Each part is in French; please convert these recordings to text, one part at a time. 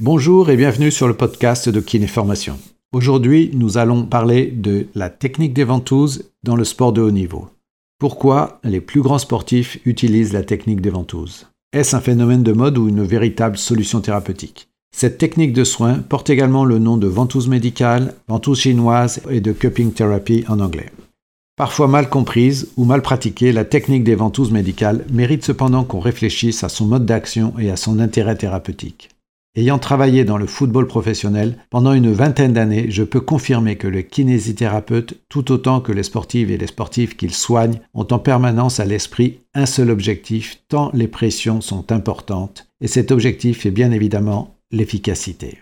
Bonjour et bienvenue sur le podcast de Kinéformation. Aujourd'hui, nous allons parler de la technique des ventouses dans le sport de haut niveau. Pourquoi les plus grands sportifs utilisent la technique des ventouses? Est-ce un phénomène de mode ou une véritable solution thérapeutique? Cette technique de soin porte également le nom de ventouse médicale, ventouse chinoise et de cupping therapy en anglais. Parfois mal comprise ou mal pratiquée, la technique des ventouses médicales mérite cependant qu'on réfléchisse à son mode d'action et à son intérêt thérapeutique. Ayant travaillé dans le football professionnel pendant une vingtaine d'années, je peux confirmer que le kinésithérapeute, tout autant que les sportives et les sportifs qu'il soigne, ont en permanence à l'esprit un seul objectif, tant les pressions sont importantes, et cet objectif est bien évidemment l'efficacité.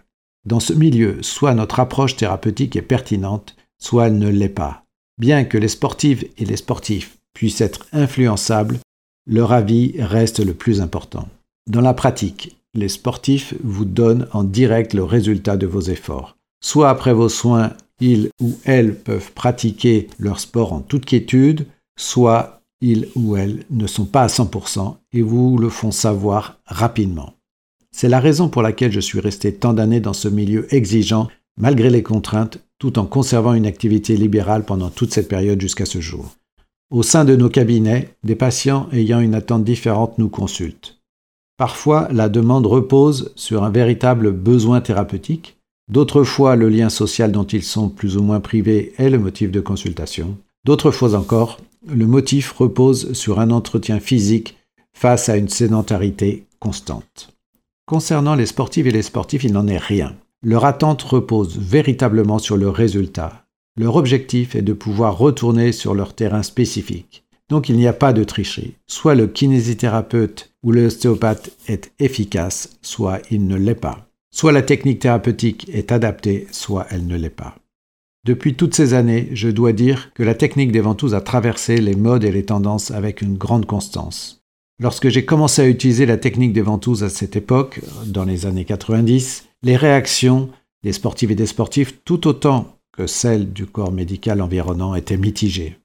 Dans ce milieu, soit notre approche thérapeutique est pertinente, soit elle ne l'est pas. Bien que les sportives et les sportifs puissent être influençables, leur avis reste le plus important. Dans la pratique, les sportifs vous donnent en direct le résultat de vos efforts. Soit après vos soins, ils ou elles peuvent pratiquer leur sport en toute quiétude, soit ils ou elles ne sont pas à 100% et vous le font savoir rapidement. C'est la raison pour laquelle je suis resté tant d'années dans ce milieu exigeant, malgré les contraintes, tout en conservant une activité libérale pendant toute cette période jusqu'à ce jour. Au sein de nos cabinets, des patients ayant une attente différente nous consultent. Parfois, la demande repose sur un véritable besoin thérapeutique. D'autres fois, le lien social dont ils sont plus ou moins privés est le motif de consultation. D'autres fois encore, le motif repose sur un entretien physique face à une sédentarité constante. Concernant les sportifs et les sportifs, il n'en est rien. Leur attente repose véritablement sur le résultat. Leur objectif est de pouvoir retourner sur leur terrain spécifique. Donc il n'y a pas de tricherie. Soit le kinésithérapeute ou l'ostéopathe est efficace, soit il ne l'est pas. Soit la technique thérapeutique est adaptée, soit elle ne l'est pas. Depuis toutes ces années, je dois dire que la technique des ventouses a traversé les modes et les tendances avec une grande constance. Lorsque j'ai commencé à utiliser la technique des ventouses à cette époque, dans les années 90, les réactions des sportifs et des sportifs, tout autant que celles du corps médical environnant, étaient mitigées.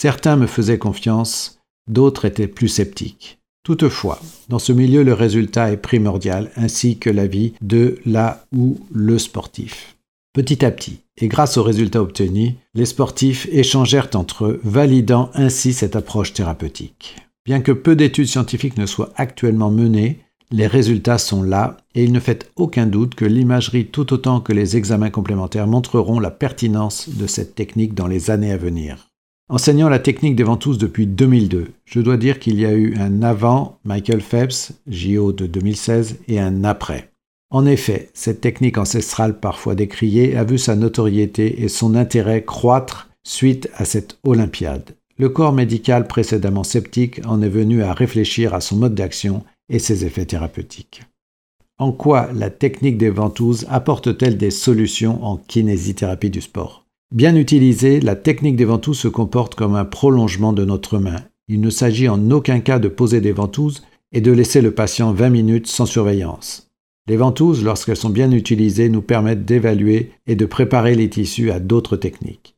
Certains me faisaient confiance, d'autres étaient plus sceptiques. Toutefois, dans ce milieu, le résultat est primordial, ainsi que la vie de la ou le sportif. Petit à petit, et grâce aux résultats obtenus, les sportifs échangèrent entre eux, validant ainsi cette approche thérapeutique. Bien que peu d'études scientifiques ne soient actuellement menées, les résultats sont là et il ne fait aucun doute que l'imagerie tout autant que les examens complémentaires montreront la pertinence de cette technique dans les années à venir. Enseignant la technique des ventouses depuis 2002, je dois dire qu'il y a eu un avant Michael Phelps, JO de 2016, et un après. En effet, cette technique ancestrale parfois décriée a vu sa notoriété et son intérêt croître suite à cette Olympiade. Le corps médical précédemment sceptique en est venu à réfléchir à son mode d'action et ses effets thérapeutiques. En quoi la technique des ventouses apporte-t-elle des solutions en kinésithérapie du sport? Bien utilisée, la technique des ventouses se comporte comme un prolongement de notre main. Il ne s'agit en aucun cas de poser des ventouses et de laisser le patient 20 minutes sans surveillance. Les ventouses, lorsqu'elles sont bien utilisées, nous permettent d'évaluer et de préparer les tissus à d'autres techniques.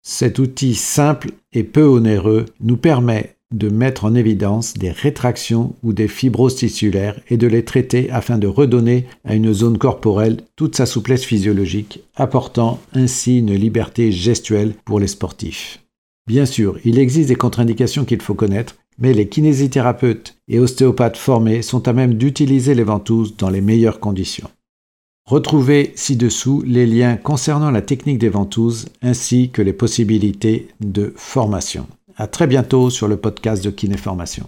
Cet outil simple et peu onéreux nous permet de mettre en évidence des rétractions ou des fibroses tissulaires et de les traiter afin de redonner à une zone corporelle toute sa souplesse physiologique, apportant ainsi une liberté gestuelle pour les sportifs. Bien sûr, il existe des contre-indications qu'il faut connaître, mais les kinésithérapeutes et ostéopathes formés sont à même d'utiliser les ventouses dans les meilleures conditions. Retrouvez ci-dessous les liens concernant la technique des ventouses ainsi que les possibilités de formation. À très bientôt sur le podcast de Kinéformation.